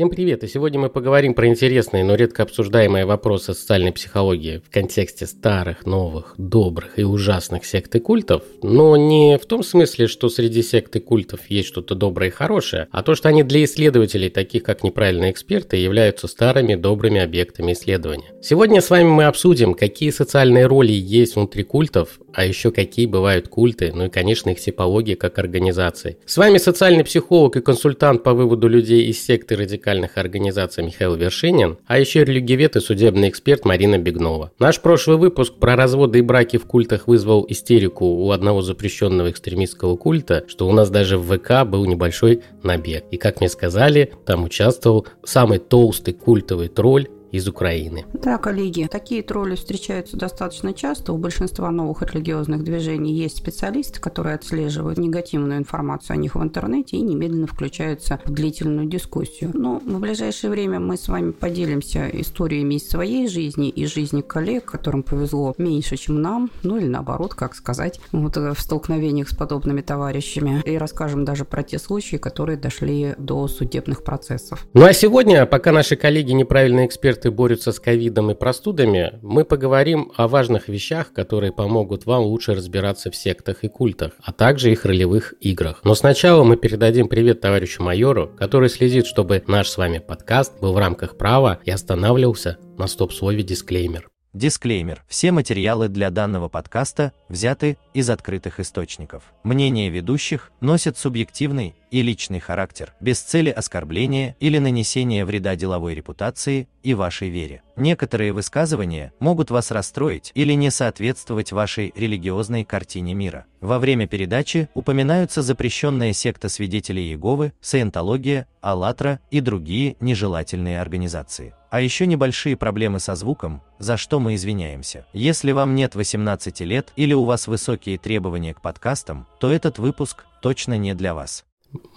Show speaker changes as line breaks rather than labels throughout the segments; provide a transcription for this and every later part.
Всем привет! И сегодня мы поговорим про интересные, но редко обсуждаемые вопросы социальной психологии в контексте старых, новых, добрых и ужасных сект и культов, но не в том смысле, что среди сект и культов есть что-то доброе и хорошее, а то, что они для исследователей, таких как неправильные эксперты, являются старыми, добрыми объектами исследования. Сегодня с вами мы обсудим, какие социальные роли есть внутри культов, а еще какие бывают культы, ну и, конечно, их типология как организации. С вами социальный психолог и консультант по выводу людей из секты радикальных радикальных организаций Михаил Вершинин, а еще религиовед и судебный эксперт Марина Бегнова. Наш прошлый выпуск про разводы и браки в культах вызвал истерику у одного запрещенного экстремистского культа, что у нас даже в ВК был небольшой набег. И как мне сказали, там участвовал самый толстый культовый тролль из Украины.
Да, коллеги, такие тролли встречаются достаточно часто. У большинства новых религиозных движений есть специалисты, которые отслеживают негативную информацию о них в интернете и немедленно включаются в длительную дискуссию. Но в ближайшее время мы с вами поделимся историями из своей жизни и жизни коллег, которым повезло меньше, чем нам, ну или наоборот, как сказать, вот э, в столкновениях с подобными товарищами. И расскажем даже про те случаи, которые дошли до судебных процессов.
Ну а сегодня, пока наши коллеги неправильные эксперты эксперты борются с ковидом и простудами, мы поговорим о важных вещах, которые помогут вам лучше разбираться в сектах и культах, а также их ролевых играх. Но сначала мы передадим привет товарищу майору, который следит, чтобы наш с вами подкаст был в рамках права и останавливался на стоп-слове дисклеймер.
Дисклеймер. Все материалы для данного подкаста взяты из открытых источников. Мнения ведущих носят субъективный и личный характер, без цели оскорбления или нанесения вреда деловой репутации и вашей вере. Некоторые высказывания могут вас расстроить или не соответствовать вашей религиозной картине мира. Во время передачи упоминаются запрещенная секта свидетелей Иеговы, саентология, Аллатра и другие нежелательные организации. А еще небольшие проблемы со звуком, за что мы извиняемся. Если вам нет 18 лет или у вас высокие требования к подкастам, то этот выпуск точно не для вас.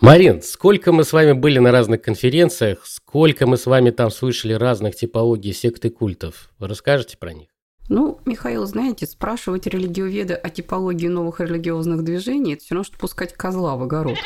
Марин, сколько мы с вами были на разных конференциях, сколько мы с вами там слышали разных типологий секты культов. Вы расскажете про них?
Ну, Михаил, знаете, спрашивать религиоведа о типологии новых религиозных движений – это все равно, что пускать козла в огород.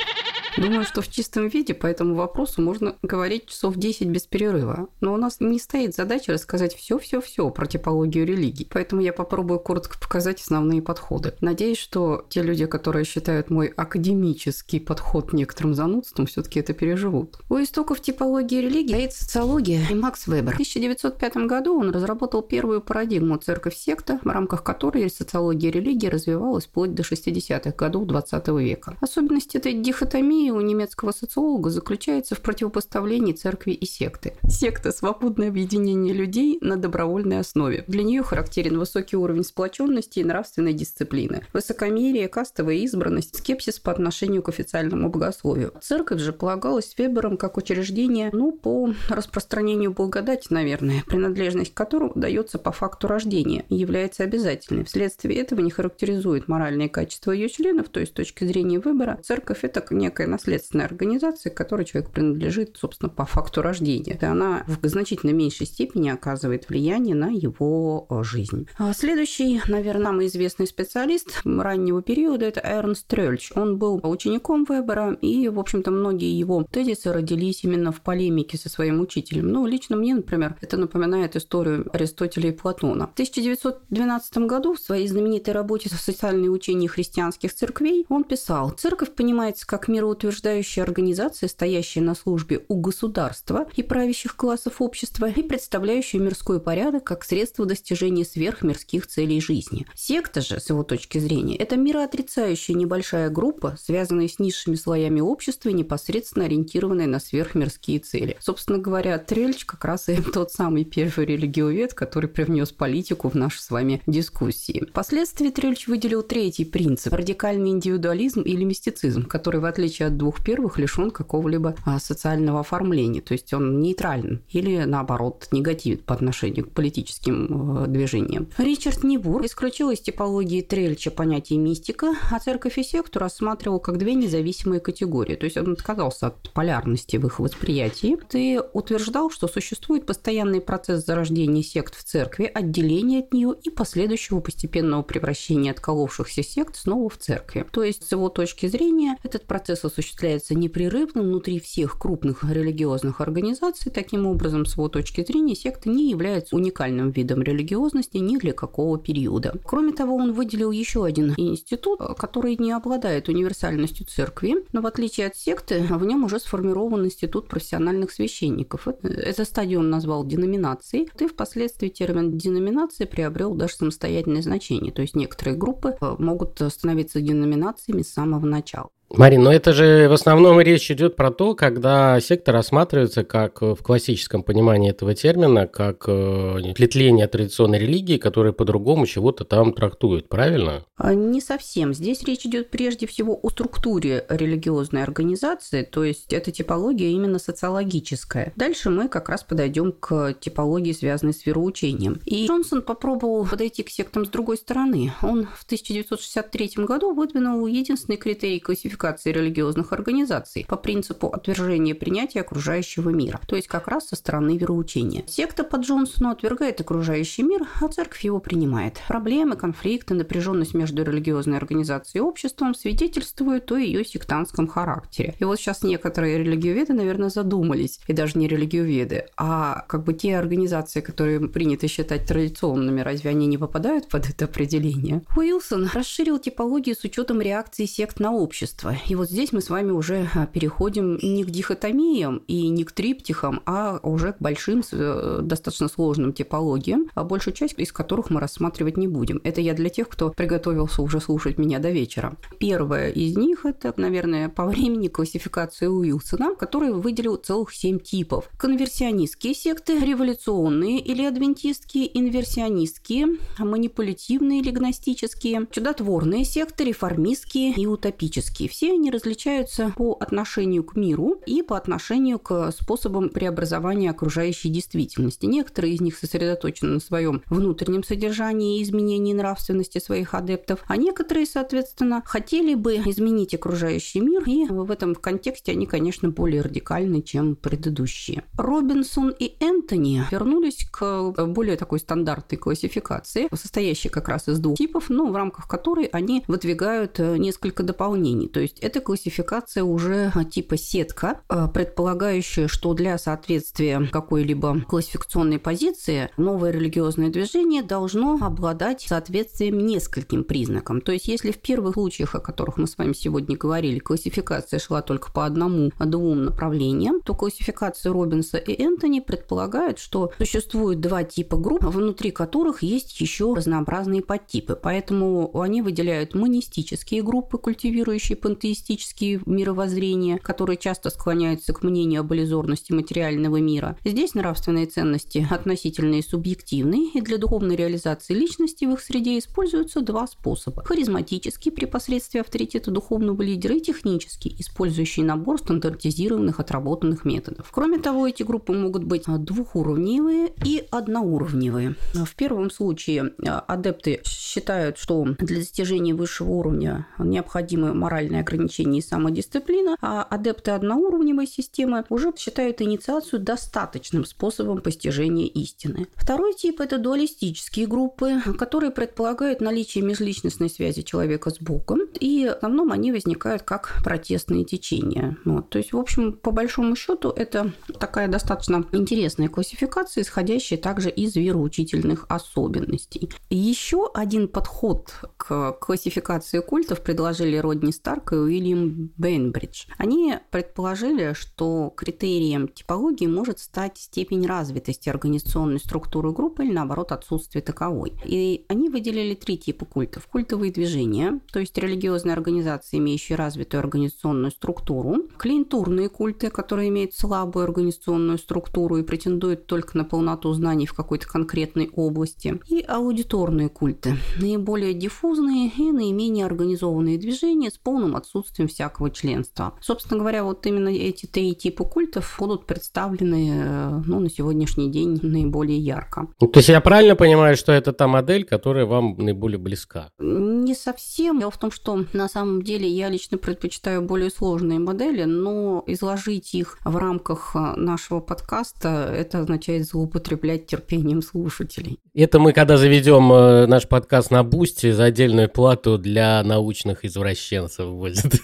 Думаю, что в чистом виде по этому вопросу можно говорить часов 10 без перерыва. Но у нас не стоит задача рассказать все-все-все про типологию религий. Поэтому я попробую коротко показать основные подходы. Надеюсь, что те люди, которые считают мой академический подход некоторым занудством, все-таки это переживут. У истоков типологии религии стоит социология и Макс Вебер. В 1905 году он разработал первую парадигму церковь-секта, в рамках которой социология религии развивалась вплоть до 60-х годов 20 века. Особенность этой дихотомии у немецкого социолога заключается в противопоставлении церкви и секты. Секта – свободное объединение людей на добровольной основе. Для нее характерен высокий уровень сплоченности и нравственной дисциплины, высокомерие, кастовая избранность, скепсис по отношению к официальному богословию. Церковь же полагалась Вебером как учреждение, ну, по распространению благодати, наверное, принадлежность к которому дается по факту рождения и является обязательной. Вследствие этого не характеризует моральные качества ее членов, то есть с точки зрения выбора, церковь – это наследственная организация, к которой человек принадлежит, собственно, по факту рождения. И она в значительно меньшей степени оказывает влияние на его э, жизнь. А следующий, наверное, нам известный специалист раннего периода – это Эрнст Трёльч. Он был учеником Вебера, и, в общем-то, многие его тезисы родились именно в полемике со своим учителем. Ну, лично мне, например, это напоминает историю Аристотеля и Платона. В 1912 году в своей знаменитой работе «Социальные учения христианских церквей» он писал «Церковь понимается как мироутверждение утверждающая организация, стоящая на службе у государства и правящих классов общества, и представляющая мирской порядок как средство достижения сверхмирских целей жизни. Секта же, с его точки зрения, это мироотрицающая небольшая группа, связанная с низшими слоями общества и непосредственно ориентированная на сверхмирские цели. Собственно говоря, Трельч как раз и тот самый первый религиовед, который привнес политику в наши с вами дискуссии. Впоследствии Трельч выделил третий принцип – радикальный индивидуализм или мистицизм, который, в отличие 52 первых лишен какого-либо а, социального оформления, то есть он нейтрален или, наоборот, негативен по отношению к политическим э, движениям. Ричард Нибур исключил из типологии Трельча понятие мистика, а церковь и секту рассматривал как две независимые категории, то есть он отказался от полярности в их восприятии и утверждал, что существует постоянный процесс зарождения сект в церкви, отделения от нее и последующего постепенного превращения отколовшихся сект снова в церкви. То есть, с его точки зрения, этот процесс осуществляется непрерывно внутри всех крупных религиозных организаций. Таким образом, с его точки зрения, секта не является уникальным видом религиозности ни для какого периода. Кроме того, он выделил еще один институт, который не обладает универсальностью церкви, но в отличие от секты, в нем уже сформирован институт профессиональных священников. Эта стадию он назвал деноминацией, и впоследствии термин деноминация приобрел даже самостоятельное значение. То есть некоторые группы э, могут становиться деноминациями с самого начала.
Марин, но это же в основном речь идет про то, когда сектор рассматривается как э, в классическом понимании этого термина, как э, плетление традиционной религии, которая по-другому чего-то там трактует, правильно?
А, не совсем. Здесь речь идет прежде всего о структуре религиозной организации, то есть это типология именно социологическая. Дальше мы как раз подойдем к типологии, связанной с вероучением. И Джонсон попробовал подойти к сектам с другой стороны. Он в 1963 году выдвинул единственный критерий классификации классификации религиозных организаций по принципу отвержения принятия окружающего мира, то есть как раз со стороны вероучения. Секта по Джонсону отвергает окружающий мир, а церковь его принимает. Проблемы, конфликты, напряженность между религиозной организацией и обществом свидетельствуют о ее сектантском характере. И вот сейчас некоторые религиоведы, наверное, задумались, и даже не религиоведы, а как бы те организации, которые принято считать традиционными, разве они не попадают под это определение? Уилсон расширил типологию с учетом реакции сект на общество общества. И вот здесь мы с вами уже а, переходим не к дихотомиям и не к триптихам, а уже к большим, э, достаточно сложным типологиям, а большую часть из которых мы рассматривать не будем. Это я для тех, кто приготовился уже слушать меня до вечера. Первое из них – это, наверное, по времени классификация Уилсона, который выделил целых семь типов. Конверсионистские секты, революционные или адвентистские, инверсионистские, манипулятивные или гностические, чудотворные секты, реформистские и утопические все они различаются по отношению к миру и по отношению к способам преобразования окружающей действительности. Некоторые из них сосредоточены на своем внутреннем содержании и изменении нравственности своих адептов, а некоторые, соответственно, хотели бы изменить окружающий мир, и в этом контексте они, конечно, более радикальны, чем предыдущие. Робинсон и Энтони вернулись к более такой стандартной классификации, состоящей как раз из двух типов, но в рамках которой они выдвигают несколько дополнений. То есть это классификация уже типа сетка, э, предполагающая, что для соответствия какой-либо классификационной позиции новое религиозное движение должно обладать соответствием нескольким признакам. То есть если в первых случаях, о которых мы с вами сегодня говорили, классификация шла только по одному-двум направлениям, то классификация Робинса и Энтони предполагает, что существует два типа групп, внутри которых есть еще разнообразные подтипы. Поэтому они выделяют монистические группы, культивирующие пантеистические мировоззрения, которые часто склоняются к мнению об иллюзорности материального мира. Здесь нравственные ценности относительные и субъективные, и для духовной реализации личности в их среде используются два способа. Харизматический при посредстве авторитета духовного лидера и технический, использующий набор стандартизированных отработанных методов. Кроме того, эти группы могут быть двухуровневые и одноуровневые. В первом случае а, адепты считают, что для достижения высшего уровня необходимы социальные ограничения и самодисциплина, а адепты одноуровневой системы уже считают инициацию достаточным способом постижения истины. Второй тип – это дуалистические группы, которые предполагают наличие межличностной связи человека с Богом, и в основном они возникают как протестные течения. Вот. То есть, в общем, по большому счету, это такая достаточно интересная классификация, исходящая также из вероучительных особенностей. Еще один подход к классификации культов предложили Родни Старк Марк и Уильям Бейнбридж. Они предположили, что критерием типологии может стать степень развитости организационной структуры группы или, наоборот, отсутствие таковой. И они выделили три типа культов. Культовые движения, то есть религиозные организации, имеющие развитую организационную структуру, клиентурные культы, которые имеют слабую организационную структуру и претендуют только на полноту знаний в какой-то конкретной области, и аудиторные культы, наиболее диффузные и наименее организованные движения с полным отсутствием всякого членства. Собственно говоря, вот именно эти три типа культов будут представлены э, ну, на сегодняшний день наиболее ярко.
Ну, то есть я правильно понимаю, что это та модель, которая вам наиболее близка?
Не совсем. Дело в том, что на самом деле я лично предпочитаю более сложные модели, но изложить их в рамках э, нашего подкаста, это означает злоупотреблять терпением слушателей.
Это мы, когда заведем э, наш подкаст на Boosty, за отдельную плату для научных извращенцев будет.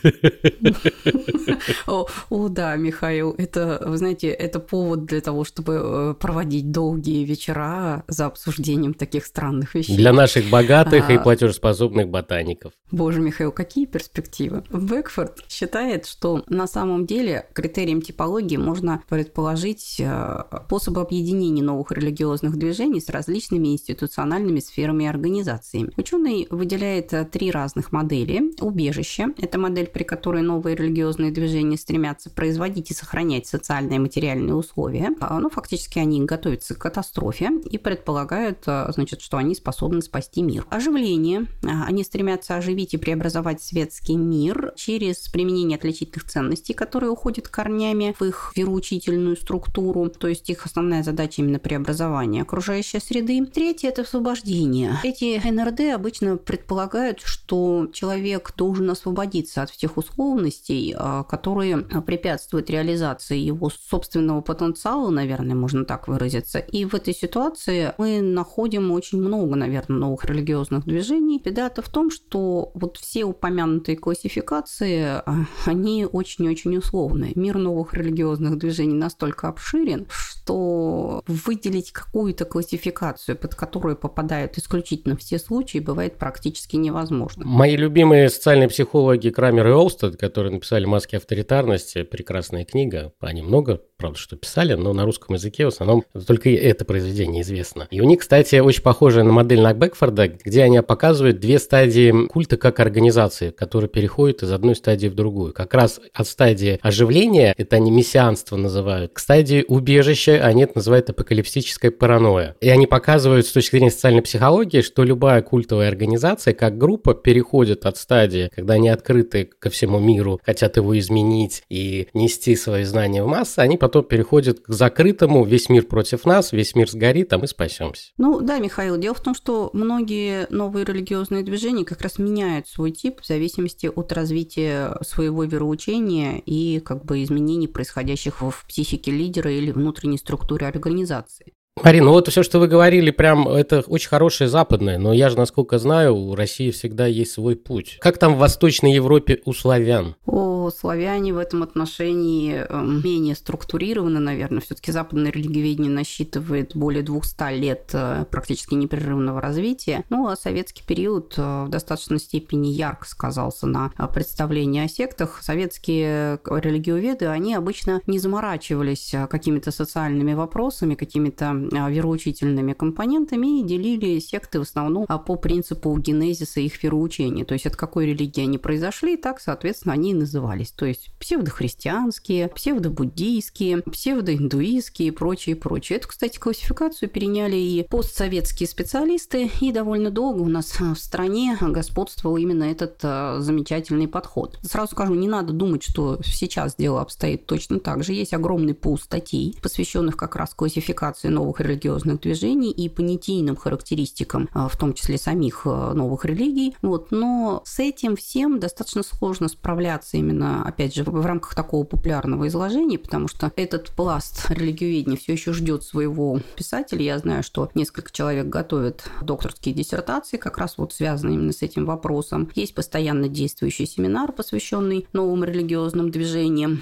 О, да, Михаил, это, вы знаете, это повод для того, чтобы э, проводить долгие вечера за обсуждением таких странных вещей.
Для наших богатых а... и платежеспособных ботаников.
Боже, Михаил, какие перспективы. Бэкфорд считает, что на самом деле критерием типологии можно предположить э, способы объединения новых религиозных движений с различными институциональными сферами и организациями. Ученый выделяет э, три разных модели. Убежище – это модель, при которой новые религиозные движения стремятся производить и сохранять социальные и материальные условия. А, ну, фактически они готовятся к катастрофе и предполагают, э, значит, что они способны спасти мир. Оживление. Они стремятся оживить и преобразовать светский мир через применение отличительных ценностей, которые уходят корнями в их вероучительную структуру, то есть их основная задача именно преобразование окружающей среды. Третье – это освобождение. Эти НРД обычно предполагают, что человек должен освободиться от всех условностей, а, которые препятствуют реализации его собственного потенциала, наверное, можно так выразиться. И в этой ситуации мы находим очень много, наверное, новых религиозных движений. Беда-то в том, что вот все упомянутые классификации, а, они очень-очень условные. Мир новых религиозных движений настолько обширен, что выделить какую-то классификацию, под которую попадают исключительно все случаи, бывает практически невозможно.
Мои любимые социальные психологи Крамер и Олстед, которые написали «Маски авторитарности», прекрасная книга, они много, правда, что писали, но на русском языке в основном только это произведение известно. И у них, кстати, очень похожая на модель Накбекфорда, где они показывают две стадии культа как организации, которые переходят из одной стадии в другую. Как раз от стадии оживления, это они мессианство называют, к стадии убежища, они это называют апокалиптической паранойя. И они показывают с точки зрения социальной психологии, что любая культовая организация, как группа, переходит от стадии, когда они открыты ко всему миру, хотят его изменить и нести свои знания в массы, они потом переходят к закрытому, весь мир против нас, весь мир сгорит, а мы спасемся.
Ну да, Михаил, дело в том, что многие новые религиозные движения как раз меняют свой тип в зависимости от развития своего вероучения и как бы изменений, происходящих в психике лидера или внутренней структуре организации.
Марина, ну вот все, что вы говорили, прям это очень хорошее западное, но я же, насколько знаю, у России всегда есть свой путь. Как там в Восточной Европе у славян?
О, славяне в этом отношении э, менее структурированы, наверное. Все-таки западное религиоведение насчитывает более 200 лет э, практически непрерывного развития. Ну, а советский период э, в достаточной степени ярко сказался на представлении о сектах. Советские религиоведы, они обычно не заморачивались какими-то социальными вопросами, какими-то вероучительными компонентами и делили секты в основном а, по принципу генезиса их вероучения. То есть от какой религии они произошли, так, соответственно, они и назывались. То есть псевдохристианские, псевдобуддийские, псевдоиндуистские и прочее, прочее. Эту, кстати, классификацию переняли и постсоветские специалисты, и довольно долго у нас в стране господствовал именно этот а, замечательный подход. Сразу скажу, не надо думать, что сейчас дело обстоит точно так же. Есть огромный пул статей, посвященных как раз классификации новых новых религиозных движений и понятийным характеристикам, а, в том числе самих а, новых религий. Вот. Но с этим всем достаточно сложно справляться именно, опять же, в рамках такого популярного изложения, потому что этот пласт религиоведения все еще ждет своего писателя. Я знаю, что несколько человек готовят докторские диссертации, как раз вот связанные именно с этим вопросом. Есть постоянно действующий семинар, посвященный новым религиозным движениям.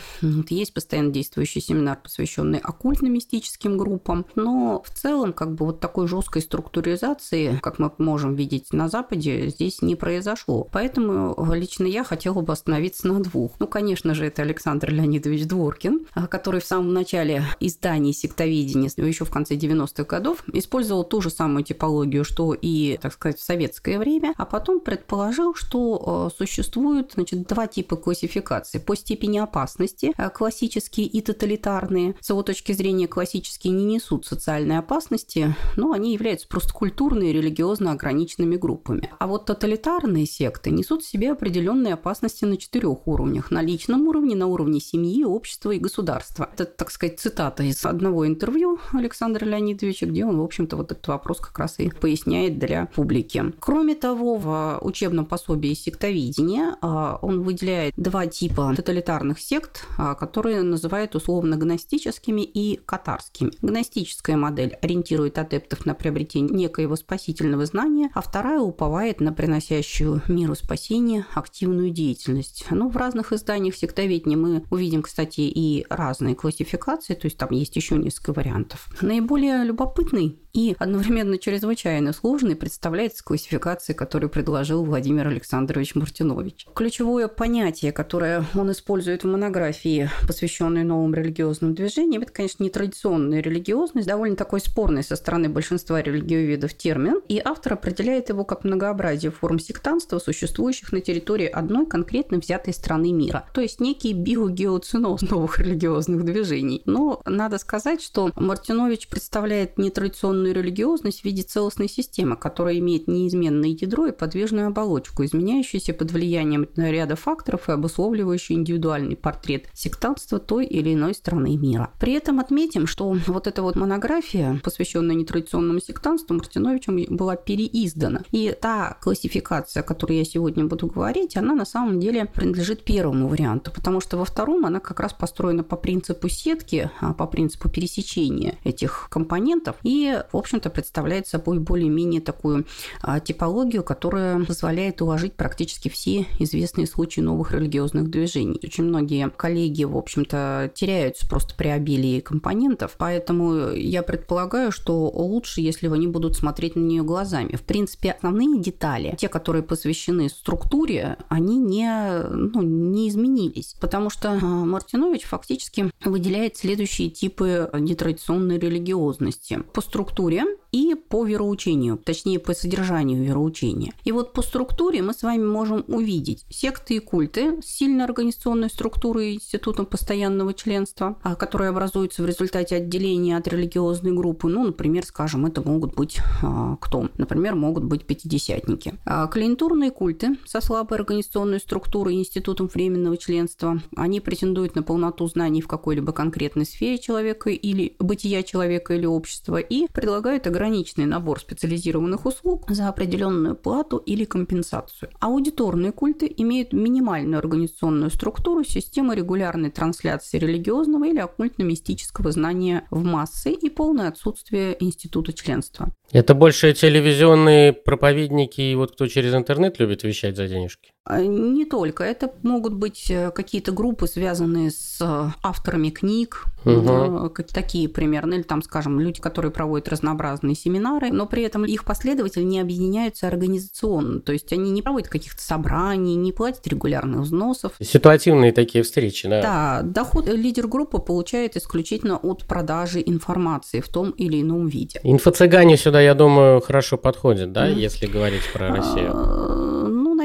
Есть постоянно действующий семинар, посвященный оккультно-мистическим группам. Но в целом как бы вот такой жесткой структуризации, как мы можем видеть на Западе, здесь не произошло. Поэтому лично я хотела бы остановиться на двух. Ну, конечно же, это Александр Леонидович Дворкин, а, который в самом начале издания сектоведения, еще в конце 90-х годов, использовал ту же самую типологию, что и, так сказать, в советское время, а потом предположил, что а, существуют значит, два типа классификации. По степени опасности, классические и тоталитарные. С его точки зрения, классические не несут социальной опасности, ну, они являются просто культурно и религиозно ограниченными группами. А вот тоталитарные секты несут в себе определенные опасности на четырех уровнях. На личном уровне, на уровне семьи, общества и государства. Это, так сказать, цитата из одного интервью Александра Леонидовича, где он, в общем-то, вот этот вопрос как раз и поясняет для публики. Кроме того, в учебном пособии сектовидения а, он выделяет два типа тоталитарных сект, а, которые называют условно гностическими и катарскими. Гностическая модель ориентирует адептов на приобретение некоего спасительного знания, а вторая уповает на приносящую миру спасения активную деятельность. Ну, в разных изданиях сектоведения мы увидим, кстати, и разные классификации, то есть там есть еще несколько вариантов. Наиболее любопытный и одновременно чрезвычайно сложной представляется классификация, которую предложил Владимир Александрович Мартинович. Ключевое понятие, которое он использует в монографии, посвященной новым религиозным движениям, это, конечно, нетрадиционная религиозность, довольно такой спорный со стороны большинства религиоведов термин, и автор определяет его как многообразие форм сектанства, существующих на территории одной конкретно взятой страны мира. То есть некий биогеоциноз новых религиозных движений. Но надо сказать, что Мартинович представляет нетрадиционную определенную религиозность в виде целостной системы, которая имеет неизменное ядро и подвижную оболочку, изменяющуюся под влиянием ряда факторов и обусловливающую индивидуальный портрет сектантства той или иной страны мира. При этом отметим, что вот эта вот монография, посвященная нетрадиционному сектантству, Мартиновичем была переиздана. И та классификация, о которой я сегодня буду говорить, она на самом деле принадлежит первому варианту, потому что во втором она как раз построена по принципу сетки, а по принципу пересечения этих компонентов. И в общем-то, представляет собой более-менее такую а, типологию, которая позволяет уложить практически все известные случаи новых религиозных движений. Очень многие коллеги, в общем-то, теряются просто при обилии компонентов, поэтому я предполагаю, что лучше, если они будут смотреть на нее глазами. В принципе, основные детали, те, которые посвящены структуре, они не, ну, не изменились, потому что а, Мартинович фактически выделяет следующие типы нетрадиционной религиозности. По структуре структуре и по вероучению, точнее по содержанию вероучения. И вот по структуре мы с вами можем увидеть секты и культы с сильной организационной структурой институтом постоянного членства, а, которые образуются в результате отделения от религиозной группы. Ну, например, скажем, это могут быть а, кто? Например, могут быть пятидесятники. А клиентурные культы со слабой организационной структурой институтом временного членства, они претендуют на полноту знаний в какой-либо конкретной сфере человека или бытия человека или общества и предлагают ограниченный набор специализированных услуг за определенную плату или компенсацию. Аудиторные культы имеют минимальную организационную структуру системы регулярной трансляции религиозного или оккультно-мистического знания в массы и полное отсутствие института членства.
Это больше телевизионные проповедники и вот кто через интернет любит вещать за денежки?
А, не только. Это могут быть э, какие-то группы, связанные с э, авторами книг, угу. такие примерно, или там, скажем, люди, которые проводят разнообразные семинары, но при этом их последователи не объединяются организационно, то есть они не проводят каких-то собраний, не платят регулярных взносов.
Ситуативные такие встречи, да?
Да, доход лидер группы получает исключительно от продажи информации в том или ином виде.
Инфо-цыгане сюда, я думаю, хорошо подходят, да, mm. если говорить про Россию?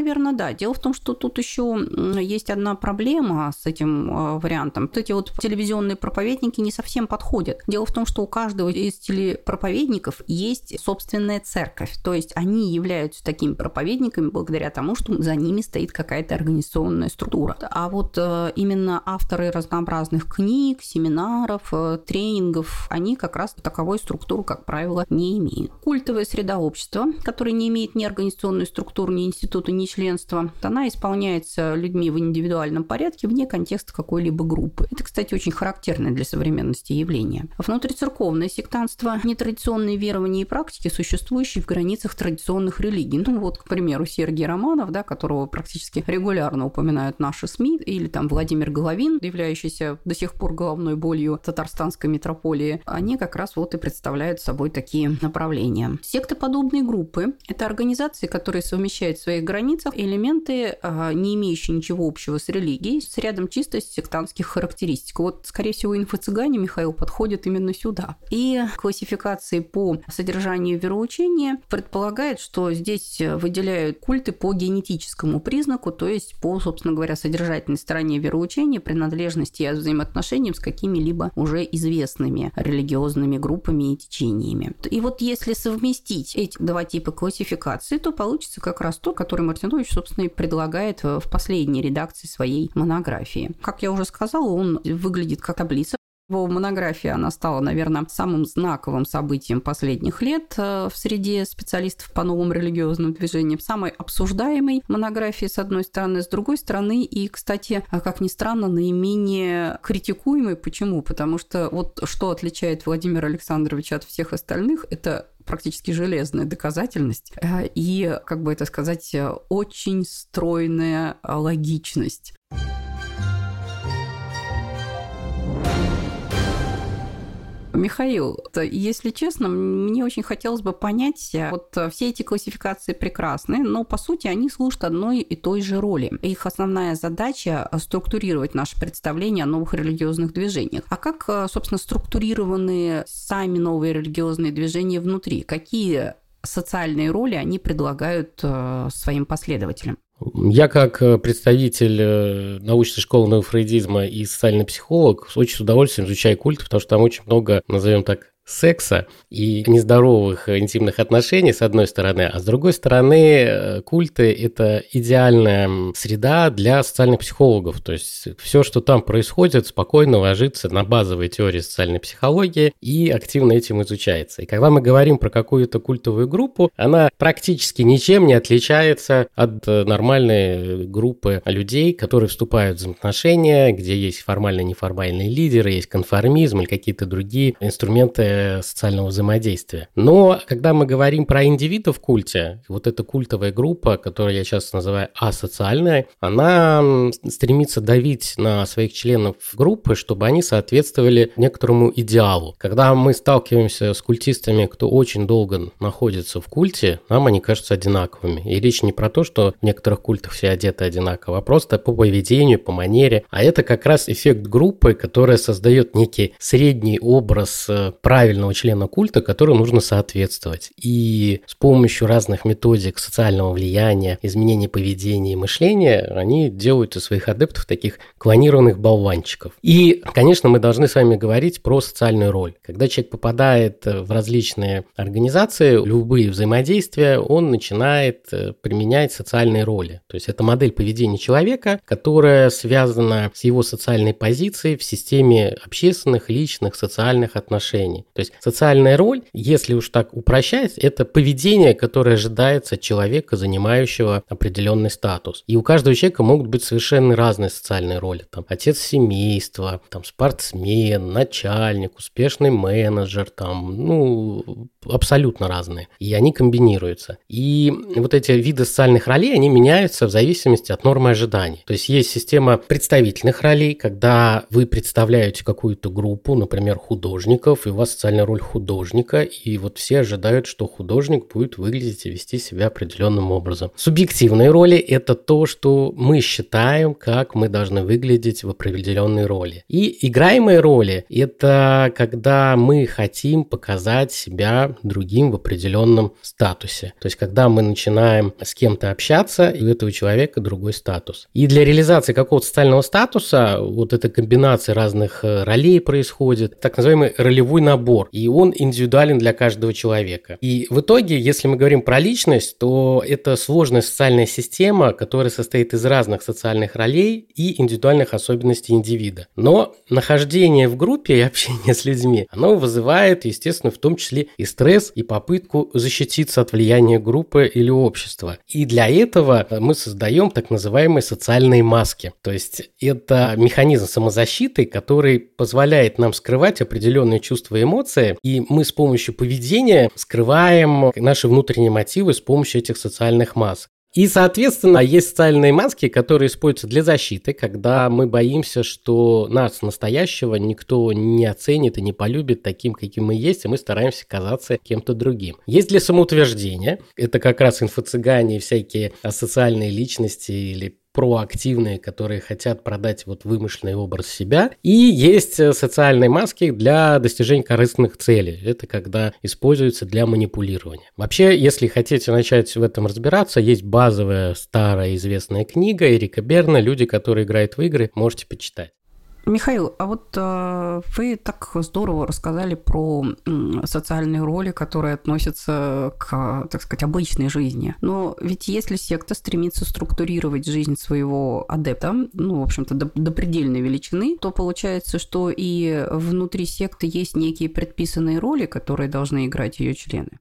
Наверное, да. Дело в том, что тут еще есть одна проблема с этим а, вариантом. Вот эти вот телевизионные проповедники не совсем подходят. Дело в том, что у каждого из телепроповедников есть собственная церковь. То есть они являются такими проповедниками благодаря тому, что за ними стоит какая-то организационная структура. А вот э, именно авторы разнообразных книг, семинаров, э, тренингов, они как раз таковой структуру, как правило, не имеют. Культовая среда общества, которая не имеет ни организационной структуры, ни института, ни членства, она исполняется людьми в индивидуальном порядке вне контекста какой-либо группы. Это, кстати, очень характерное для современности явление. Внутрицерковное сектантство – нетрадиционные верования и практики, существующие в границах традиционных религий. Ну вот, к примеру, Сергей Романов, да, которого практически регулярно упоминают наши СМИ, или там Владимир Головин, являющийся до сих пор головной болью татарстанской метрополии, они как раз вот и представляют собой такие направления. Сектоподобные группы – это организации, которые совмещают в своих границах элементы элементы, а, не имеющие ничего общего с религией, с рядом чисто сектантских характеристик. Вот, скорее всего, инфо-цыгане, Михаил, подходят именно сюда. И классификации по содержанию вероучения предполагает, что здесь выделяют культы по генетическому признаку, то есть по, собственно говоря, содержательной стороне вероучения, принадлежности и взаимоотношениям с какими-либо уже известными религиозными группами и течениями. И вот если совместить эти два типа классификации, то получится как раз то, который Мартинович, собственно, и предлагает в последней редакции своей монографии. Как я уже сказала, он выглядит как таблица, его монография, она стала, наверное, самым знаковым событием последних лет э, в среде специалистов по новым религиозным движениям. Самой обсуждаемой монографией, с одной стороны, с другой стороны, и, кстати, а как ни странно, наименее критикуемой. Почему? Потому что вот что отличает Владимира Александровича от всех остальных, это практически железная доказательность э, и, как бы это сказать, очень стройная логичность. Михаил, если честно, мне очень хотелось бы понять, э, вот э, все эти классификации прекрасны, но по сути они служат одной и той же роли. Их основная задача – структурировать наше представление о новых религиозных движениях. А как, э, собственно, структурированы сами новые религиозные движения внутри? Какие социальные роли они предлагают своим последователям?
Я как э, представитель э, научной школы неофрейдизма и социальный психолог очень с удовольствием изучаю культ, потому что там очень много, назовем так, секса и нездоровых интимных отношений, с одной стороны, а с другой стороны, э, культы – это идеальная среда для социальных психологов. То есть все, что там происходит, спокойно ложится на базовые теории социальной психологии и активно этим изучается. И когда мы говорим про какую-то культовую группу, она практически ничем не отличается от э, нормальной группы людей, которые вступают в взаимоотношения, где есть формально-неформальные лидеры, есть конформизм или какие-то другие инструменты социального взаимодействия. Но когда мы говорим про индивидов в культе, вот эта культовая группа, которую я сейчас называю асоциальная, она стремится давить на своих членов группы, чтобы они соответствовали некоторому идеалу. Когда мы сталкиваемся с культистами, кто очень долго находится в культе, нам они кажутся одинаковыми. И речь не про то, что в некоторых культах все одеты одинаково, а просто по поведению, по манере. А это как раз эффект группы, которая создает некий средний образ э, правильного правильного члена культа, которому нужно соответствовать. И с помощью разных методик социального влияния, изменения поведения и мышления, они делают из своих адептов таких клонированных болванчиков. И, конечно, мы должны с вами говорить про социальную роль. Когда человек попадает в различные организации, любые взаимодействия, он начинает э, применять социальные роли. То есть это модель поведения человека, которая связана с его социальной позицией в системе общественных, личных, социальных отношений. То есть социальная роль, если уж так упрощать, это поведение, которое ожидается человека, занимающего определенный статус. И у каждого человека могут быть совершенно разные социальные роли. Там отец семейства, там спортсмен, начальник, успешный менеджер, там, ну, абсолютно разные. И они комбинируются. И вот эти виды социальных ролей, они меняются в зависимости от нормы ожиданий. То есть есть система представительных ролей, когда вы представляете какую-то группу, например, художников, и у вас социальная роль художника, и вот все ожидают, что художник будет выглядеть и вести себя определенным образом. Субъективные роли – это то, что мы считаем, как мы должны выглядеть в определенной роли. И играемые роли – это когда мы хотим показать себя другим в определенном статусе. То есть, когда мы начинаем с кем-то общаться, и у этого человека другой статус. И для реализации какого-то социального статуса вот эта комбинация разных э, ролей происходит, так называемый ролевой набор набор, и он индивидуален для каждого человека. И в итоге, если мы говорим про личность, то это сложная социальная система, которая состоит из разных социальных ролей и индивидуальных особенностей индивида. Но нахождение в группе и общение с людьми, оно вызывает, естественно, в том числе и стресс, и попытку защититься от влияния группы или общества. И для этого мы создаем так называемые социальные маски. То есть это механизм самозащиты, который позволяет нам скрывать определенные чувства и эмоции, эмоции, и мы с помощью поведения скрываем наши внутренние мотивы с помощью этих социальных масс. И, соответственно, есть социальные маски, которые используются для защиты, когда мы боимся, что нас настоящего никто не оценит и не полюбит таким, каким мы есть, и мы стараемся казаться кем-то другим. Есть для самоутверждения, это как раз инфо-цыгане и всякие асоциальные личности или проактивные, которые хотят продать вот вымышленный образ себя. И есть э, социальные маски для достижения корыстных целей. Это когда используются для манипулирования. Вообще, если хотите начать в этом разбираться, есть базовая старая известная книга Эрика Берна «Люди, которые играют в игры». Можете почитать.
Михаил, а вот э, вы так здорово рассказали про э, социальные роли, которые относятся к, так сказать, обычной жизни. Но ведь если секта стремится структурировать жизнь своего адепта, ну, в общем-то, до, до предельной величины, то получается, что и внутри секты есть некие предписанные роли, которые должны играть ее члены.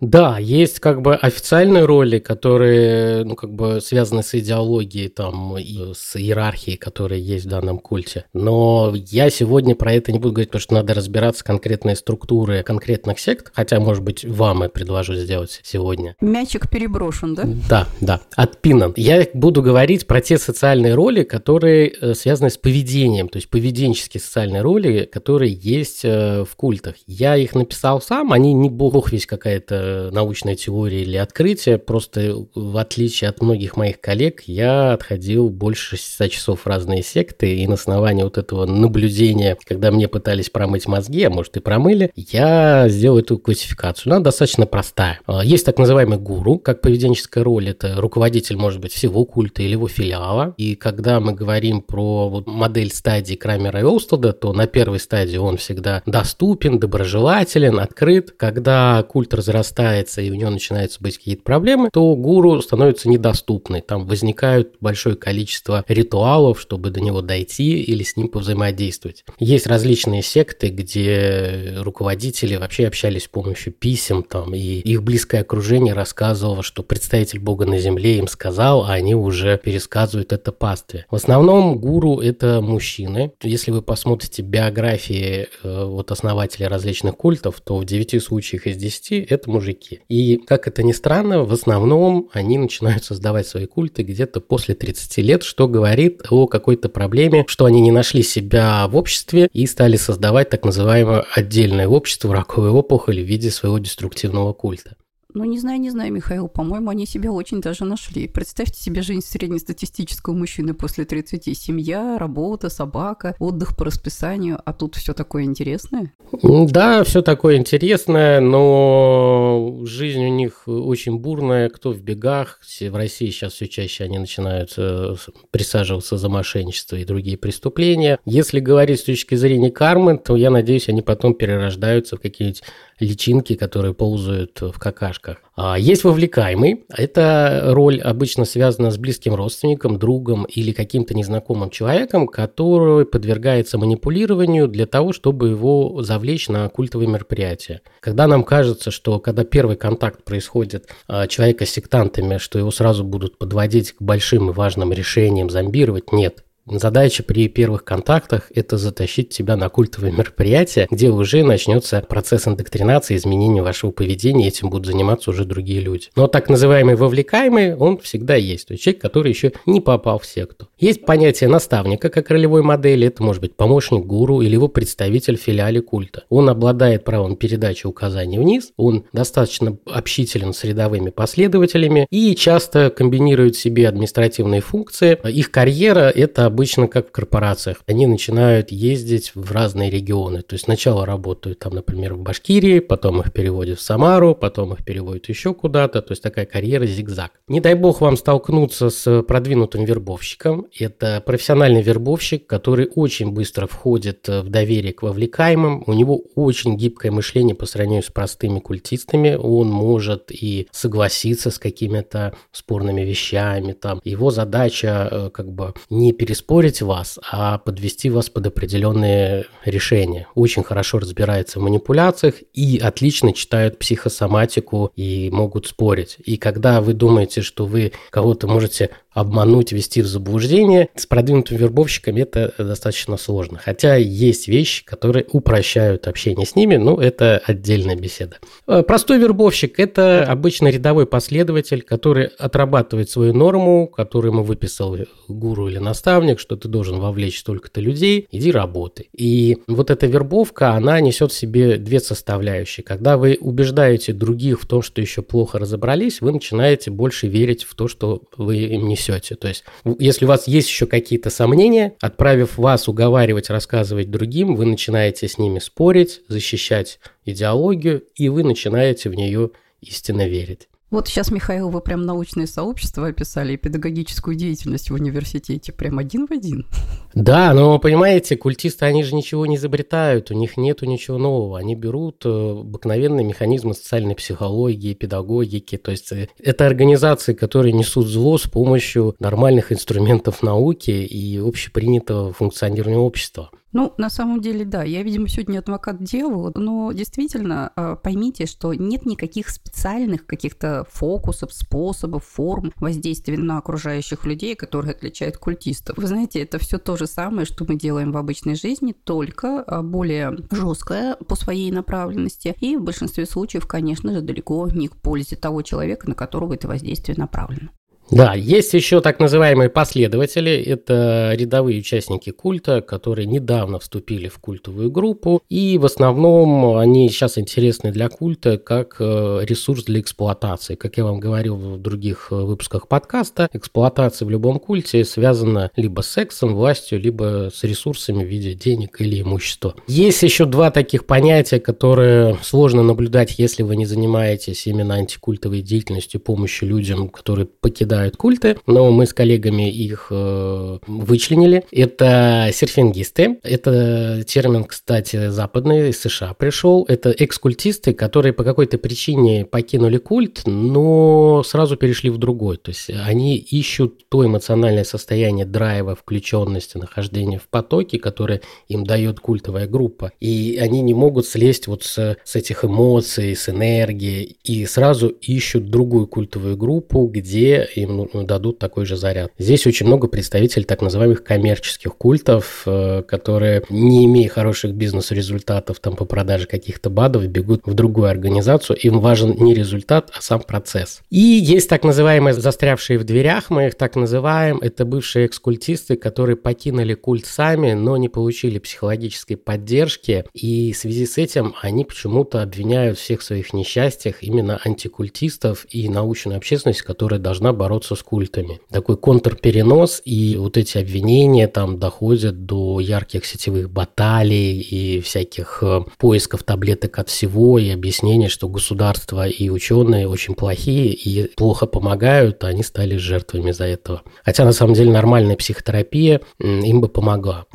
Да, есть как бы официальные роли, которые, ну, как бы связаны с идеологией там и с иерархией, которая есть в данном культе. Но я сегодня про это не буду говорить, потому что надо разбираться конкретные структуры конкретных сект, хотя, может быть, вам я предложу сделать сегодня.
Мячик переброшен, да?
Да, да, отпинан. Я буду говорить про те социальные роли, которые э, связаны с поведением, то есть поведенческие социальные роли, которые есть э, в культах. Я их написал сам, они не бог весь какая-то научная теория или открытие, просто в отличие от многих моих коллег, я отходил больше 600 часов в разные секты, и на основании вот этого наблюдения, когда мне пытались промыть мозги, а может и промыли, я сделал эту классификацию. Она достаточно простая. А, есть так называемый гуру, как поведенческая роль, это руководитель, может быть, всего культа или его филиала, и когда мы говорим про вот модель стадии Крамера и Олстеда, то на первой стадии он всегда доступен, доброжелателен, открыт. Когда культ разрастается разрастается и у него начинаются быть какие-то проблемы, то гуру становится недоступной. Там возникают большое количество ритуалов, чтобы до него дойти или с ним повзаимодействовать. Есть различные секты, где руководители вообще общались с помощью писем, там, и их близкое окружение рассказывало, что представитель Бога на земле им сказал, а они уже пересказывают это пастве. В основном гуру – это мужчины. Если вы посмотрите биографии э, вот основателей различных культов, то в 9 случаях из 10 это мужчины мужики. И, как это ни странно, в основном они начинают создавать свои культы где-то после 30 лет, что говорит о какой-то проблеме, что они не нашли себя в обществе и стали создавать так называемое отдельное общество раковой опухоли в виде своего деструктивного культа.
Ну, не знаю, не знаю, Михаил, по-моему, они себя очень даже нашли. Представьте себе жизнь среднестатистического мужчины после 30. Семья, работа, собака, отдых по расписанию, а тут все такое интересное.
Да, все такое интересное, но жизнь у них очень бурная, кто в бегах. В России сейчас все чаще они начинают э, присаживаться за мошенничество и другие преступления. Если говорить с точки зрения кармы, то я надеюсь, они потом перерождаются в какие-нибудь личинки, которые ползают в какашках. А есть вовлекаемый. Эта роль обычно связана с близким родственником, другом или каким-то незнакомым человеком, который подвергается манипулированию для того, чтобы его завлечь на культовые мероприятия. Когда нам кажется, что когда первый контакт происходит а, человека с сектантами, что его сразу будут подводить к большим и важным решениям, зомбировать, нет. Задача при первых контактах – это затащить тебя на культовое мероприятие, где уже начнется процесс индоктринации, изменения вашего поведения, этим будут заниматься уже другие люди. Но так называемый вовлекаемый, он всегда есть. То есть человек, который еще не попал в секту. Есть понятие наставника как ролевой модели. Это может быть помощник гуру или его представитель в филиале культа. Он обладает правом передачи указаний вниз, он достаточно общителен с рядовыми последователями и часто комбинирует в себе административные функции. Их карьера – это обычно как в корпорациях. Они начинают ездить в разные регионы. То есть сначала работают там, например, в Башкирии, потом их переводят в Самару, потом их переводят еще куда-то. То есть такая карьера зигзаг. Не дай бог вам столкнуться с продвинутым вербовщиком. Это профессиональный вербовщик, который очень быстро входит в доверие к вовлекаемым. У него очень гибкое мышление по сравнению с простыми культистами. Он может и согласиться с какими-то спорными вещами. Там. Его задача э, как бы не переспорить спорить вас, а подвести вас под определенные решения. Очень хорошо разбирается в манипуляциях и отлично читают психосоматику и могут спорить. И когда вы думаете, что вы кого-то можете обмануть, ввести в заблуждение. С продвинутыми вербовщиками это достаточно сложно. Хотя есть вещи, которые упрощают общение с ними, но это отдельная беседа. Э, простой вербовщик – это обычно рядовой последователь, который отрабатывает свою норму, которую ему выписал гуру или наставник, что ты должен вовлечь столько-то людей, иди работай. И вот эта вербовка, она несет в себе две составляющие. Когда вы убеждаете других в том, что еще плохо разобрались, вы начинаете больше верить в то, что вы им несете. То есть, если у вас есть еще какие-то сомнения, отправив вас уговаривать, рассказывать другим, вы начинаете с ними спорить, защищать идеологию, и вы начинаете в нее истинно верить.
Вот сейчас, Михаил, вы прям научное сообщество описали и педагогическую деятельность в университете прям один в один.
Да, но понимаете, культисты, они же ничего не изобретают, у них нету ничего нового. Они берут э, обыкновенные механизмы социальной психологии, педагогики. То есть э, это организации, которые несут зло с помощью нормальных инструментов науки и общепринятого функционирования общества.
Ну, на самом деле, да. Я, видимо, сегодня адвокат дьявола, но действительно а, поймите, что нет никаких специальных каких-то фокусов, способов, форм воздействия на окружающих людей, которые отличают культистов. Вы знаете, это все то же самое, что мы делаем в обычной жизни, только а, более жесткое по своей направленности. И в большинстве случаев, конечно же, далеко не к пользе того человека, на которого это воздействие направлено.
Да, есть еще так называемые последователи. Это рядовые участники культа, которые недавно вступили в культовую группу. И в основном они сейчас интересны для культа как э, ресурс для эксплуатации. Как я вам говорил в других э, выпусках подкаста, эксплуатация в любом культе связана либо с сексом, властью, либо с ресурсами в виде денег или имущества. Есть еще два таких понятия, которые сложно наблюдать, если вы не занимаетесь именно антикультовой деятельностью, помощью людям, которые покидают обсуждают культы, но мы с коллегами их э, вычленили. Это серфингисты. Это термин, кстати, западный, из США пришел. Это экскультисты, которые по какой-то причине покинули культ, но сразу перешли в другой. То есть они ищут то эмоциональное состояние драйва, включенности, нахождения в потоке, которое им дает культовая группа. И они не могут слезть вот с, с этих эмоций, с энергии, и сразу ищут другую культовую группу, где им ну, ну, дадут такой же заряд. Здесь очень много представителей так называемых коммерческих культов, э, которые, не имея хороших бизнес-результатов там, по продаже каких-то БАДов, бегут в другую организацию. Им важен не результат, а сам процесс. И есть так называемые застрявшие в дверях, мы их так называем. Это бывшие экскультисты, которые покинули культ сами, но не получили психологической поддержки. И в связи с этим они почему-то обвиняют всех своих несчастьях именно антикультистов и научную общественность, которая должна бороться бороться с культами. Такой контрперенос, и вот эти обвинения там доходят до ярких сетевых баталий и всяких э, поисков таблеток от всего и объяснения, что государство и ученые очень плохие и плохо помогают, а они стали жертвами за этого. Хотя на самом деле нормальная психотерапия им бы помогла.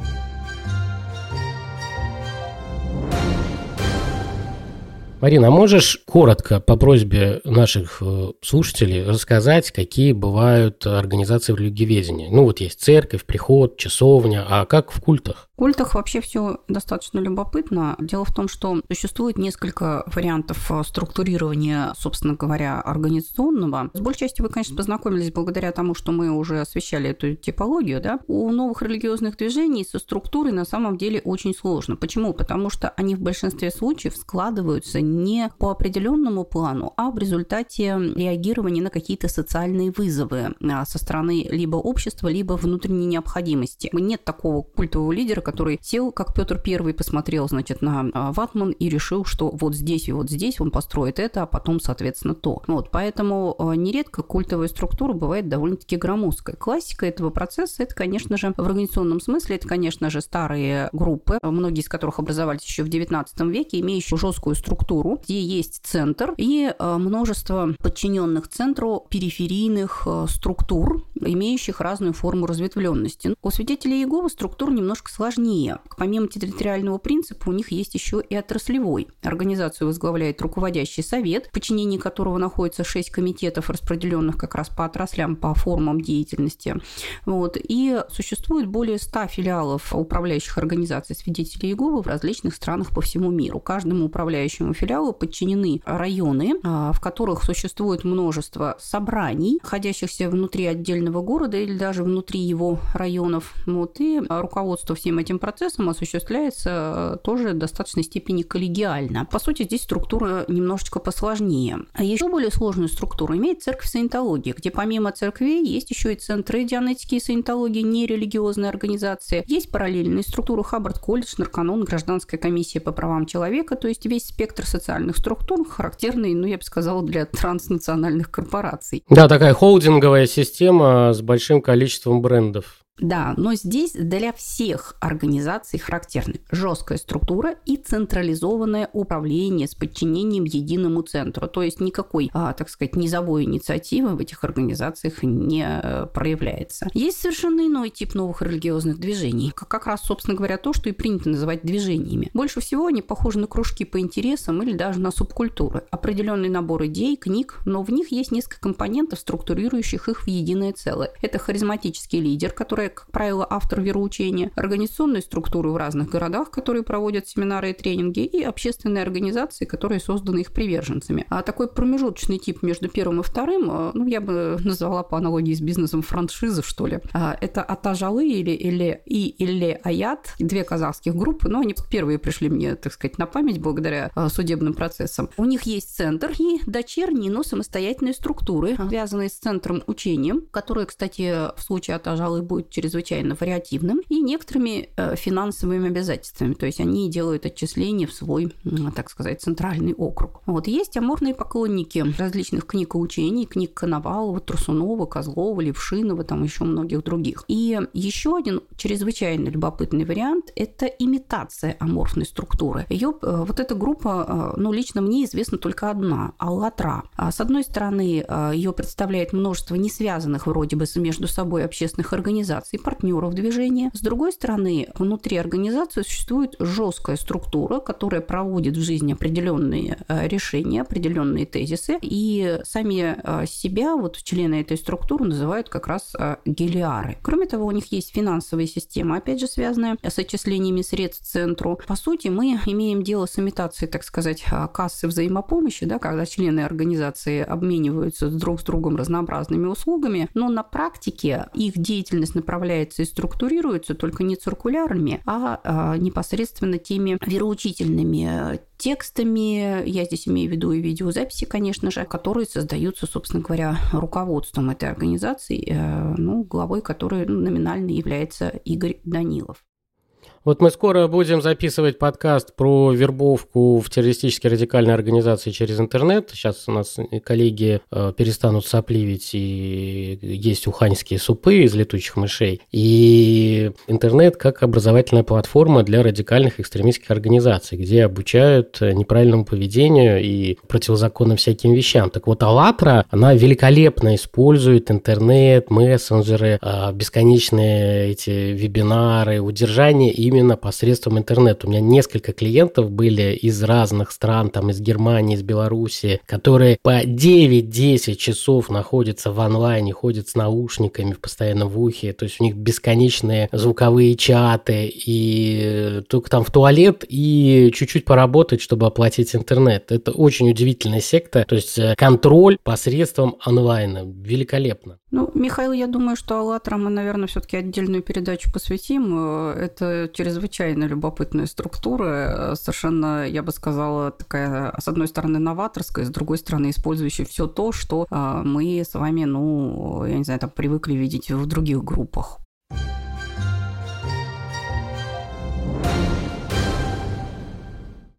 Марина, а можешь коротко по просьбе наших э, слушателей рассказать, какие бывают организации в религиоведении? Ну вот есть церковь, приход, часовня, а как в культах?
Культах вообще все достаточно любопытно. Дело в том, что существует несколько вариантов э, структурирования, собственно говоря, организационного. С большей частью вы, конечно, познакомились благодаря тому, что мы уже освещали эту типологию. Да? У новых религиозных движений со структурой на самом деле очень сложно. Почему? Потому что они в большинстве случаев складываются не по определенному плану, а в результате реагирования на какие-то социальные вызовы а, со стороны либо общества, либо внутренней необходимости. Нет такого культового лидера, который сел, как Петр Первый, посмотрел, значит, на а, ватман и решил, что вот здесь и вот здесь он построит это, а потом, соответственно, то. Вот, поэтому а, нередко культовая структура бывает довольно-таки громоздкой. Классика этого процесса – это, конечно же, в организационном смысле, это, конечно же, старые группы, многие из которых образовались еще в XIX веке, имеющие жесткую структуру где есть центр и э, множество подчиненных центру периферийных структур, имеющих разную форму разветвленности. У свидетелей Иеговы структура немножко сложнее сложнее. Помимо территориального принципа, у них есть еще и отраслевой. Организацию возглавляет руководящий совет, в подчинении которого находится шесть комитетов, распределенных как раз по отраслям, по формам деятельности. Вот. И существует более 100 филиалов управляющих организаций свидетелей Иеговы в различных странах по всему миру. Каждому управляющему филиалу подчинены районы, а, в которых существует множество собраний, находящихся внутри отдельного города или даже внутри его районов. Вот. И руководство всем этим процессом осуществляется э, тоже в достаточной степени коллегиально. По сути, здесь структура немножечко посложнее. А еще более сложную структуру имеет церковь саентологии, где помимо церквей есть еще и центры дианетики и саентологии, нерелигиозные организации. Есть параллельные структуры Хаббард колледж, Нарканон, Гражданская комиссия по правам человека, то есть весь спектр социальных структур, характерный, ну, я бы сказала, для транснациональных корпораций.
Да, такая холдинговая система с большим количеством брендов.
Да, но здесь для всех организаций характерны жесткая структура и централизованное управление с подчинением единому центру. То есть никакой, а, так сказать, низовой инициативы в этих организациях не э, проявляется. Есть совершенно иной тип новых религиозных движений. Как раз, собственно говоря, то, что и принято называть движениями. Больше всего они похожи на кружки по интересам или даже на субкультуры. Определенный набор идей, книг, но в них есть несколько компонентов, структурирующих их в единое целое. Это харизматический лидер, который как правило, автор вероучения, организационные структуры в разных городах, которые проводят семинары и тренинги, и общественные организации, которые созданы их приверженцами. А такой промежуточный тип между первым и вторым, э, ну, я бы назвала по аналогии с бизнесом франшизы, что ли. А, это Атажалы или, или и или Аят, две казахских группы, но они первые пришли мне, так сказать, на память благодаря э, судебным процессам. У них есть центр и дочерние, но самостоятельные структуры, связанные с центром учением, которые, кстати, в случае Атажалы будет чрезвычайно вариативным, и некоторыми э, финансовыми обязательствами. То есть они делают отчисления в свой, так сказать, центральный округ. Вот есть аморные поклонники различных книг и учений, книг Коновалова, Трусунова, Козлова, Левшинова, там еще многих других. И еще один чрезвычайно любопытный вариант – это имитация аморфной структуры. Ее, э, вот эта группа, э, ну, лично мне известна только одна – Аллатра. А с одной стороны, ее представляет множество не связанных вроде бы между собой общественных организаций, организаций, партнеров движения. С другой стороны, внутри организации существует жесткая структура, которая проводит в жизни определенные э, решения, определенные тезисы, и сами э, себя, вот члены этой структуры, называют как раз э, гелиары. Кроме того, у них есть финансовая система, опять же, связанная с отчислениями средств центру. По сути, мы имеем дело с имитацией, так сказать, кассы взаимопомощи, да, когда члены организации обмениваются друг с другом разнообразными услугами, но на практике их деятельность направляется направляется и структурируется только не циркулярами, а, а непосредственно теми вероучительными э, текстами, я здесь имею в виду и видеозаписи, конечно же, которые создаются, собственно говоря, руководством этой организации, э, ну, главой которой ну, номинально является Игорь Данилов.
Вот мы скоро будем записывать подкаст про вербовку в террористические радикальные организации через интернет. Сейчас у нас коллеги э, перестанут сопливить, и есть уханьские супы из летучих мышей. И интернет как образовательная платформа для радикальных экстремистских организаций, где обучают неправильному поведению и противозаконным всяким вещам. Так вот, АЛЛАТРА, она великолепно использует интернет, мессенджеры, э, бесконечные эти вебинары, удержание и именно посредством интернета. У меня несколько клиентов были из разных стран, там из Германии, из Беларуси, которые по 9-10 часов находятся в онлайне, ходят с наушниками постоянно в ухе, то есть у них бесконечные звуковые чаты, и только там в туалет и чуть-чуть поработать, чтобы оплатить интернет. Это очень удивительная секта, то есть э, контроль посредством онлайна. Великолепно.
Ну, Михаил, я думаю, что «АЛЛАТРА» мы, наверное, все-таки отдельную передачу посвятим. Э, это чрезвычайно любопытная структура, э, совершенно, я бы сказала, такая, с одной стороны, новаторская, с другой стороны, использующая все то, что э, мы с вами, ну, я не знаю, там привыкли видеть в других группах.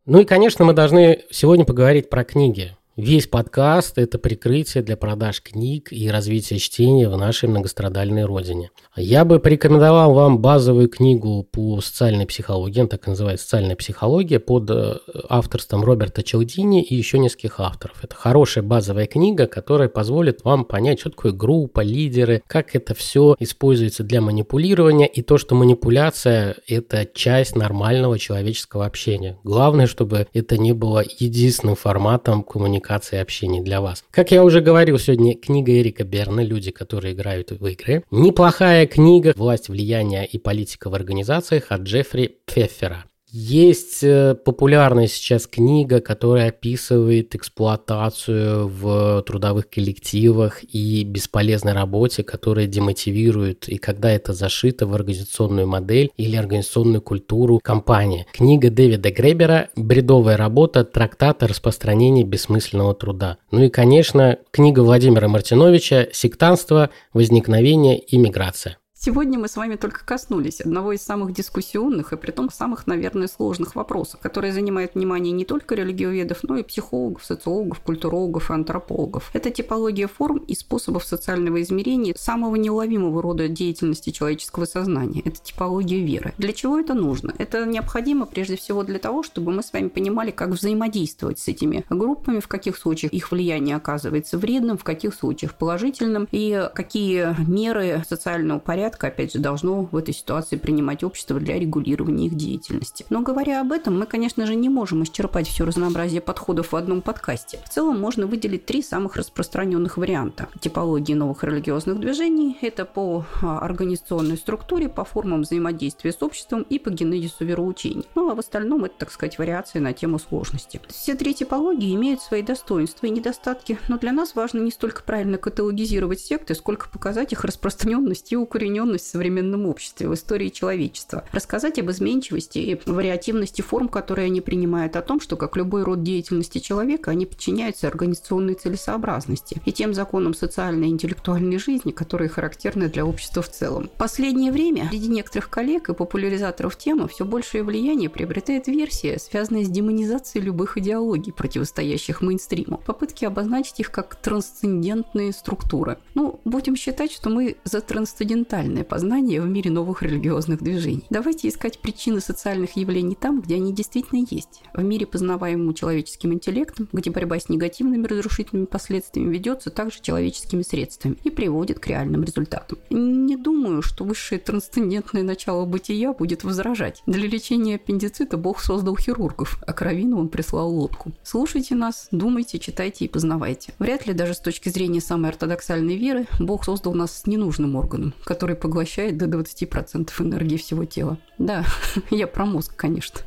Ну и, конечно, мы должны сегодня поговорить про книги. Весь подкаст – это прикрытие для продаж книг и развития чтения в нашей многострадальной родине. Я бы порекомендовал вам базовую книгу по социальной психологии, так называется «Социальная психология», под э, авторством Роберта Челдини и еще нескольких авторов. Это хорошая базовая книга, которая позволит вам понять, что такое группа, лидеры, как это все используется для манипулирования и то, что манипуляция – это часть нормального человеческого общения. Главное, чтобы это не было единственным форматом коммуникации и общения для вас. Как я уже говорил сегодня, книга Эрика Берна «Люди, которые играют в игры». Неплохая книга «Власть, влияние и политика в организациях» от Джеффри Пфеффера. Есть э, популярная сейчас книга, которая описывает эксплуатацию в трудовых коллективах и бесполезной работе, которая демотивирует, и когда это зашито в организационную модель или организационную культуру компании. Книга Дэвида Гребера «Бредовая работа. Трактат о распространении бессмысленного труда». Ну и, конечно, книга Владимира Мартиновича «Сектанство. Возникновение и миграция».
Сегодня мы с вами только коснулись одного из самых дискуссионных и при том самых, наверное, сложных вопросов, которые занимают внимание не только религиоведов, но и психологов, социологов, культурологов и антропологов. Это типология форм и способов социального измерения самого неуловимого рода деятельности человеческого сознания. Это типология веры. Для чего это нужно? Это необходимо прежде всего для того, чтобы мы с вами понимали, как взаимодействовать с этими группами, в каких случаях их влияние оказывается вредным, в каких случаях положительным, и какие меры социального порядка порядка, опять же, должно в этой ситуации принимать общество для регулирования их деятельности. Но говоря об этом, мы, конечно же, не можем исчерпать все разнообразие подходов в одном подкасте. В целом можно выделить три самых распространенных варианта типологии новых религиозных движений. Это по а, организационной структуре, по формам взаимодействия с обществом и по генезису вероучений. Ну а в остальном это, так сказать, вариации на тему сложности. Все три типологии имеют свои достоинства и недостатки, но для нас важно не столько правильно каталогизировать секты, сколько показать их распространенность и укорененность распространенность в современном обществе, в истории человечества. Рассказать об изменчивости и вариативности форм, которые они принимают, о том, что, как любой род деятельности человека, они подчиняются организационной целесообразности и тем законам социальной и интеллектуальной жизни, которые характерны для общества в целом. В последнее время среди некоторых коллег и популяризаторов темы все большее влияние приобретает версия, связанная с демонизацией любых идеологий, противостоящих мейнстриму. Попытки обозначить их как трансцендентные структуры. Ну, будем считать, что мы за трансцендентальные социальное познание в мире новых религиозных движений. Давайте искать причины социальных явлений там, где они действительно есть. В мире, познаваемому человеческим интеллектом, где борьба с негативными разрушительными последствиями ведется также человеческими средствами и приводит к реальным результатам. Не думаю, что высшее трансцендентное начало бытия будет возражать. Для лечения аппендицита Бог создал хирургов, а кровину он прислал лодку. Слушайте нас, думайте, читайте и познавайте. Вряд ли даже с точки зрения самой ортодоксальной веры Бог создал нас с ненужным органом, который поглощает до 20% энергии всего тела. Да, я про мозг, конечно.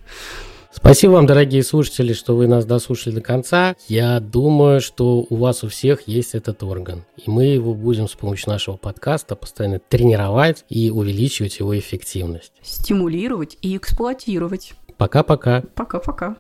Спасибо вам, дорогие слушатели, что вы нас дослушали до конца. Я думаю, что у вас у всех есть этот орган. И мы его будем с помощью нашего подкаста постоянно тренировать и увеличивать его эффективность.
Стимулировать и эксплуатировать.
Пока-пока.
Пока-пока.